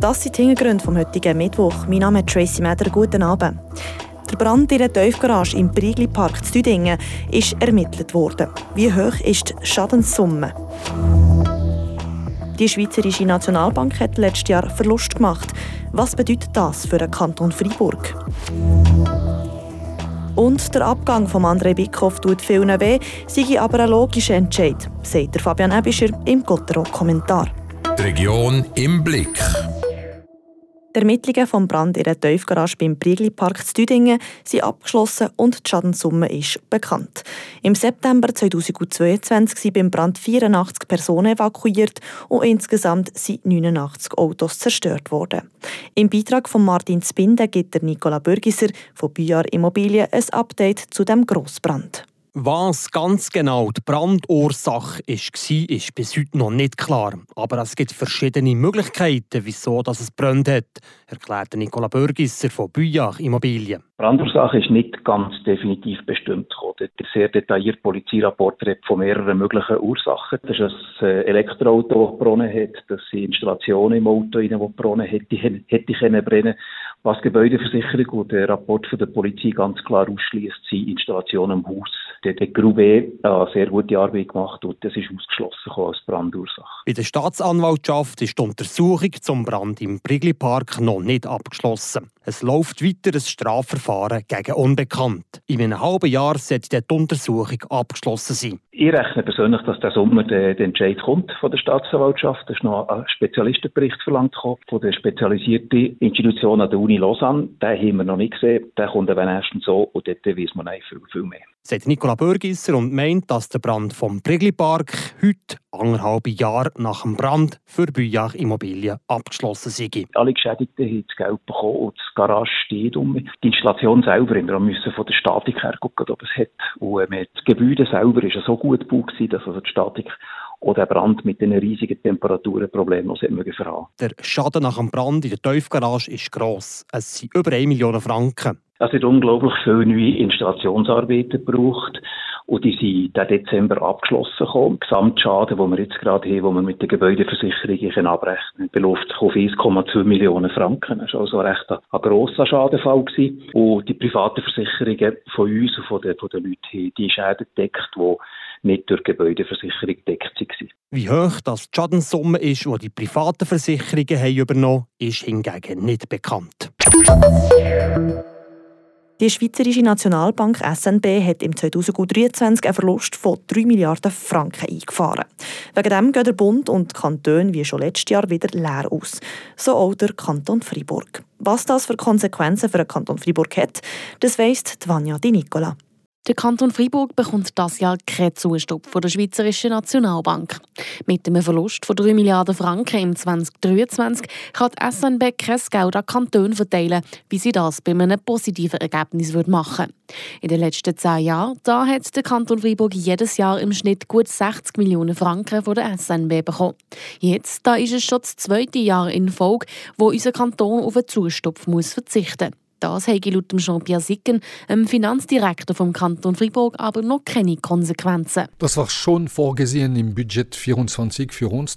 Das sind die Hintergründe vom heutigen Mittwoch. Mein Name ist Tracy Meder. Guten Abend. Der Brand in der Tiefgarage im Prigli Park zu Düdingen ist ermittelt worden. Wie hoch ist die Schadenssumme? Die Schweizerische Nationalbank hat letztes Jahr Verlust gemacht. Was bedeutet das für den Kanton Freiburg? Und der Abgang von André Bickhoff tut vielen weh, sei aber ein logischer Entscheid, sagt Fabian Ebischer im Gottero-Kommentar. Die Region im Blick. Die Ermittlungen vom Brand in der Tiefgarage beim Priegli Park zu Düdingen sind abgeschlossen und die Schadenssumme ist bekannt. Im September 2022 sind beim Brand 84 Personen evakuiert und insgesamt sind 89 Autos zerstört worden. Im Beitrag von Martin Spinde gibt der Nicola Bürgiser von Büjar Immobilien ein Update zu dem Grossbrand. Was ganz genau die Brandursache war, ist bis heute noch nicht klar. Aber es gibt verschiedene Möglichkeiten, wieso es brennt hat, erklärt Nicola Bürgisser von Büjach Immobilien. Die Brandursache ist nicht ganz definitiv bestimmt. Der sehr detaillierte Polizeirapport redet von mehreren möglichen Ursachen. Das ist ein äh, Elektroauto, das gebrannt hat, dass die Installation im Auto, die gebrannt hätte, hätte können brennen Was Gebäudeversicherung und der Rapport von der Polizei ganz klar ausschließt, sind Installationen im Haus der, der Grube eine sehr gute Arbeit gemacht und das ist ausgeschlossen als Brandursache. Bei der Staatsanwaltschaft ist die Untersuchung zum Brand im Brigli Park noch nicht abgeschlossen. Es läuft weiter ein Strafverfahren gegen Unbekannt. In einem halben Jahr sollte die Untersuchung abgeschlossen sein. Ich rechne persönlich, dass der Sommer der, Entscheid kommt von der Staatsanwaltschaft. Es ist noch ein Spezialistenbericht verlangt von der spezialisierten Institution an der Uni Lausanne. Den haben wir noch nicht gesehen. Der kommt dann erstens so und dort weiß man viel, viel mehr. Sagt Nicola Bürgisser und meint, dass der Brand vom Prigli Park heute anderthalb Jahre nach dem Brand für Büjach Immobilien abgeschlossen sei. Alle Geschädigten haben das Geld bekommen und die Garage steht um. Die Installation selber, wir müssen von der Statik her gucken, ob es hat. Und äh, das Gebäude selber war so gut gebaut, dass also die Statik oder der Brand mit den riesigen Temperaturen problemlos verhaben. Der Schaden nach dem Brand in der Tiefgarage ist gross. Es sind über 1 Million Franken. Es wird unglaublich viele neue Installationsarbeiten gebraucht. Und die sind im Dezember abgeschlossen gekommen. Gesamtschaden, den wir jetzt gerade haben, wo wir mit der Gebäudeversicherung abrechnen, beläuft auf 1,2 Millionen Franken. Das war also recht ein, ein grosser Schadenfall gewesen. Und die privaten Versicherungen von uns und von den, von den Leuten haben die Schäden gedeckt, die nicht durch die Gebäudeversicherung gedeckt waren. Wie hoch das die Schadenssumme ist, die die privaten Versicherungen haben übernommen haben, ist hingegen nicht bekannt. Die Schweizerische Nationalbank SNB hat im 2023 einen Verlust von 3 Milliarden Franken eingefahren. Wegen dem gehen der Bund und die Kantone wie schon letztes Jahr wieder leer aus. So auch der Kanton Freiburg. Was das für Konsequenzen für den Kanton Freiburg hat, das weiss Vanja Di Nicola. Der Kanton Freiburg bekommt das Jahr keinen Zustopp von der Schweizerischen Nationalbank. Mit einem Verlust von 3 Milliarden Franken im 2023 kann die SNB kein Geld an Kantone verteilen, wie sie das bei einem positiven Ergebnis machen würde. In den letzten zehn Jahren da hat der Kanton Freiburg jedes Jahr im Schnitt gut 60 Millionen Franken von der SNB bekommen. Jetzt da ist es schon das zweite Jahr in Folge, wo unser Kanton auf einen Zustopf verzichten muss. Das habe laut Jean-Pierre Sicken, dem Finanzdirektor vom Kanton Fribourg, aber noch keine Konsequenzen. Das war schon vorgesehen im Budget 24 für uns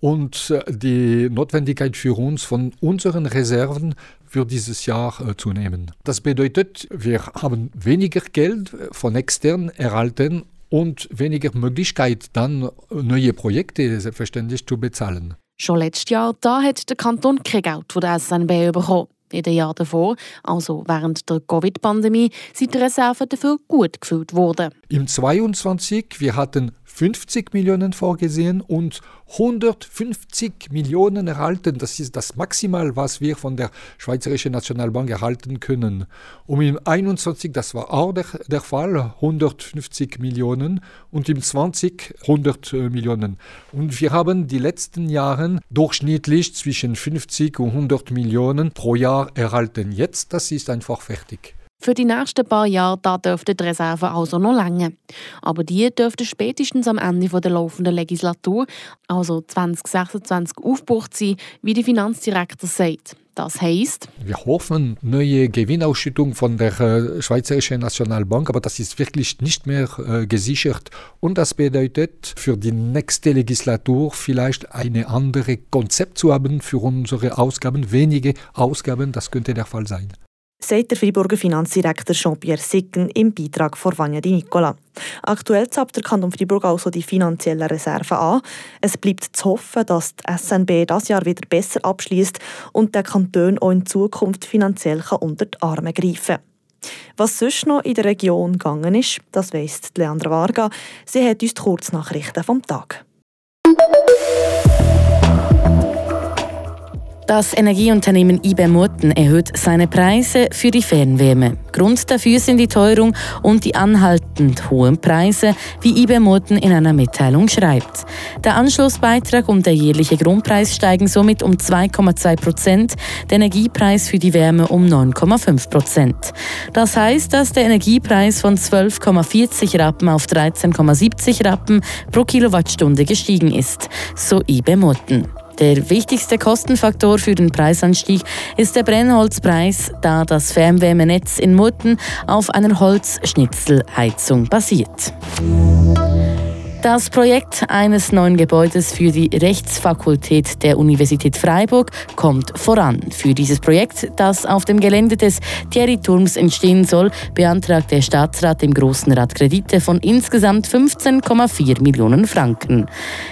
und äh, die Notwendigkeit für uns von unseren Reserven für dieses Jahr äh, zu nehmen. Das bedeutet, wir haben weniger Geld von extern erhalten und weniger Möglichkeit, dann neue Projekte selbstverständlich zu bezahlen. Schon letztes Jahr da hat der Kanton kein Geld von der SNB bekommen. In den Jahren davor, also während der Covid-Pandemie, sind die Reserven dafür gut gefüllt worden. Im 22 wir hatten 50 Millionen vorgesehen und 150 Millionen erhalten. Das ist das Maximal, was wir von der Schweizerischen Nationalbank erhalten können. Und im 21, das war auch der, der Fall, 150 Millionen und im 20 100 Millionen. Und wir haben die letzten Jahre durchschnittlich zwischen 50 und 100 Millionen pro Jahr erhalten. Jetzt, das ist einfach fertig. Für die nächsten paar Jahre da dürften die Reserven also noch länger. Aber die dürften spätestens am Ende der laufenden Legislatur, also 2026, aufgebraucht sein, wie der Finanzdirektor sagt. Das heisst, wir hoffen neue Gewinnausschüttung von der äh, Schweizerischen Nationalbank, aber das ist wirklich nicht mehr äh, gesichert. Und das bedeutet für die nächste Legislatur vielleicht eine andere Konzept zu haben für unsere Ausgaben, wenige Ausgaben, das könnte der Fall sein sagt der Freiburger Finanzdirektor Jean-Pierre Sicken im Beitrag von Vanya Di Nicola. Aktuell zappt der Kanton Freiburg also die finanziellen Reserven an. Es bleibt zu hoffen, dass die SNB das Jahr wieder besser abschließt und der Kanton auch in Zukunft finanziell unter die Arme greifen kann. Was sonst noch in der Region gegangen ist, das weiss Leandra Varga. Sie hat uns die Kurznachrichten vom Tag. Das Energieunternehmen IBE Murten erhöht seine Preise für die Fernwärme. Grund dafür sind die Teuerung und die anhaltend hohen Preise, wie IBE Murten in einer Mitteilung schreibt. Der Anschlussbeitrag und der jährliche Grundpreis steigen somit um 2,2 Prozent, der Energiepreis für die Wärme um 9,5 Prozent. Das heißt, dass der Energiepreis von 12,40 Rappen auf 13,70 Rappen pro Kilowattstunde gestiegen ist, so IBE Murten. Der wichtigste Kostenfaktor für den Preisanstieg ist der Brennholzpreis, da das Fernwärmenetz in Murten auf einer Holzschnitzelheizung basiert. Das Projekt eines neuen Gebäudes für die Rechtsfakultät der Universität Freiburg kommt voran. Für dieses Projekt, das auf dem Gelände des Thierry-Turms entstehen soll, beantragt der Staatsrat dem Großen Rat Kredite von insgesamt 15,4 Millionen Franken.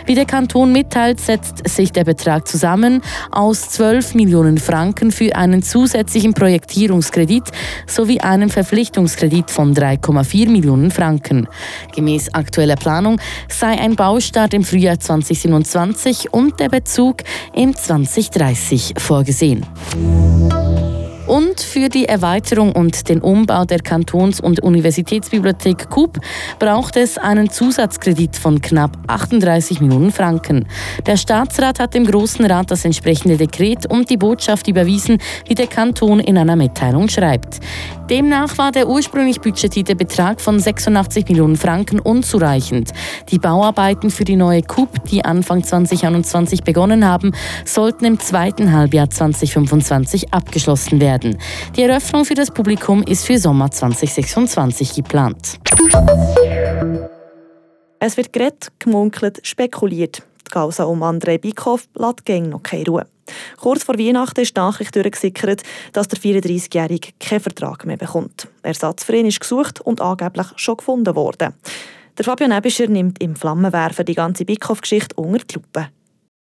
Wie der Kanton mitteilt, setzt sich der Betrag zusammen aus 12 Millionen Franken für einen zusätzlichen Projektierungskredit sowie einem Verpflichtungskredit von 3,4 Millionen Franken. Gemäß aktueller Planung sei ein Baustart im Frühjahr 2027 und der Bezug im 2030 vorgesehen. Und für die Erweiterung und den Umbau der Kantons- und Universitätsbibliothek KUB braucht es einen Zusatzkredit von knapp 38 Millionen Franken. Der Staatsrat hat dem Großen Rat das entsprechende Dekret und die Botschaft überwiesen, wie der Kanton in einer Mitteilung schreibt. Demnach war der ursprünglich budgetierte Betrag von 86 Millionen Franken unzureichend. Die Bauarbeiten für die neue KUB, die Anfang 2021 begonnen haben, sollten im zweiten Halbjahr 2025 abgeschlossen werden. Die Eröffnung für das Publikum ist für Sommer 2026 geplant. Es wird geredet, gemunkelt, spekuliert. Die Causa um Andrei Bikow lässt noch keine Ruhe. Kurz vor Weihnachten ist die Nachricht durchgesickert, dass der 34-Jährige keinen Vertrag mehr bekommt. Ersatz für ihn ist gesucht und angeblich schon gefunden worden. Der Fabian Ebischer nimmt im Flammenwerfen die ganze Bickhoff-Geschichte unter die Lupe.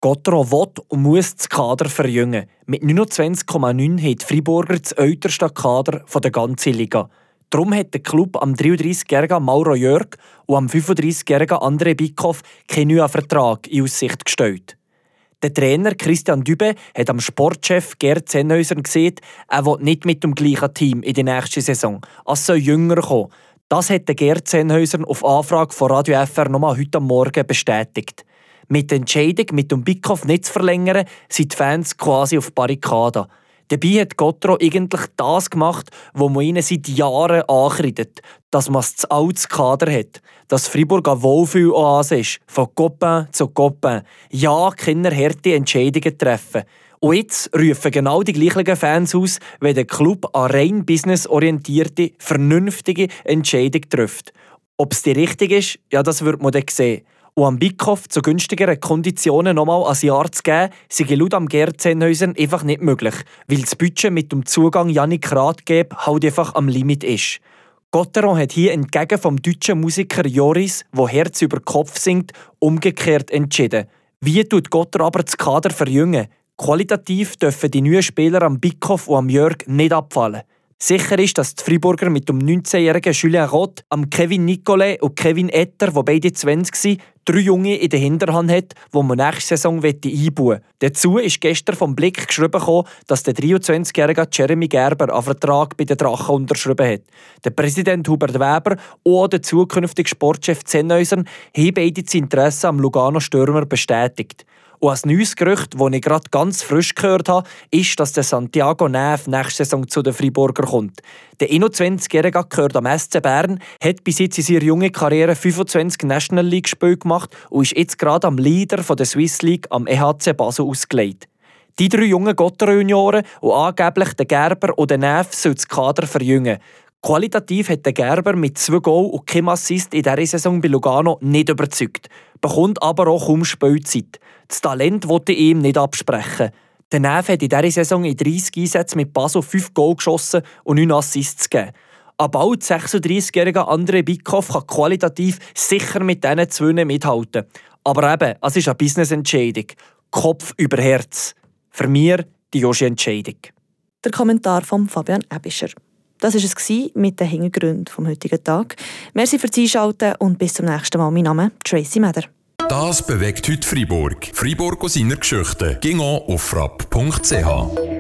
Gottro will und muss das Kader verjüngen. Mit 29,9 hat Friburger das älteste Kader der ganzen Liga. Darum hat der Club am 33-jährigen Mauro Jörg und am 35-jährigen André Bickhoff keinen neuen Vertrag in Aussicht gestellt. Der Trainer Christian Dübe hat am Sportchef Gerd Zennhäuser gesagt, er will nicht mit dem gleichen Team in die nächste Saison. Es soll jünger kommen. Das hat der Gerd Zennhäuser auf Anfrage von Radio FR nochmal heute Morgen bestätigt. Mit der Entscheidung, mit dem Bickhoff nicht zu verlängern, sind die Fans quasi auf Barrikaden. Dabei hat Gottro eigentlich das gemacht, wo man ihnen seit Jahren ankreidet, dass man das altes Kader hat, dass Fribourg eine Wohlfühl-Oase ist, von Copain zu Copain. Ja, Kinder harte Entscheidungen treffen. Und jetzt rufen genau die gleichen Fans aus, wenn der Club eine rein businessorientierte, vernünftige Entscheidung trifft. Ob es die richtige ist, ja, das wird man dann sehen und am Bickhoff zu günstigeren Konditionen nochmal ein Jahr zu geben, sei laut am Gerd Zennhäusern einfach nicht möglich, weil das Budget mit dem Zugang Janik Ratgeb halt einfach am Limit ist. Gotteron hat hier entgegen vom deutschen Musiker Joris, wo Herz über Kopf singt, umgekehrt entschieden. Wie tut Gotter aber das Kader verjüngen? Qualitativ dürfen die neuen Spieler am Bickhoff und am Jörg nicht abfallen. Sicher ist, dass die Friburger mit dem 19-jährigen Julien Roth, am Kevin Nicolet und Kevin Etter, wo beide 20 sind, drei Junge in der Hinterhand hat, die man nächste Saison einbauen Dazu ist gestern vom Blick geschrieben, dass der 23-jährige Jeremy Gerber einen Vertrag bei den Drachen unterschrieben hat. Der Präsident Hubert Weber und der zukünftige Sportchef Zennhäusern haben beide das Interesse am Lugano Stürmer bestätigt. Und ein neues Gerücht, das ich gerade ganz frisch gehört habe, ist, dass der Santiago Neve nächste Saison zu den Freiburger kommt. Der 21-Jährige gehört am SC Bern, hat bis jetzt in seiner jungen Karriere 25 National League-Spiele gemacht und ist jetzt gerade am Leader der Swiss League am EHC Basel ausgelegt. Die drei jungen Gotterer-Junioren und angeblich der Gerber und der Neff sollen das Kader verjüngen. Qualitativ hat der Gerber mit zwei Goal und keinem Assist in dieser Saison bei Lugano nicht überzeugt, bekommt aber auch kaum Spielzeit. Das Talent wollte ihm nicht absprechen. Der Neff hat in dieser Saison in 30 Einsätzen mit Basel 5 Goal geschossen und 9 Assists gegeben. Ein bald 36-jähriger André Bickhoff kann qualitativ sicher mit diesen zwei mithalten. Aber eben, es ist eine Business-Entscheidung. Kopf über Herz. Für mich die Joshi-Entscheidung. Der Kommentar von Fabian Ebischer. Das war es mit den Hintergründen vom heutigen Tag. Merci fürs Einschalten und bis zum nächsten Mal. Mein Name ist Tracy Meder. Das bewegt heute Freiburg. Freiburg aus seiner Geschichte. Ging auf frapp.ch.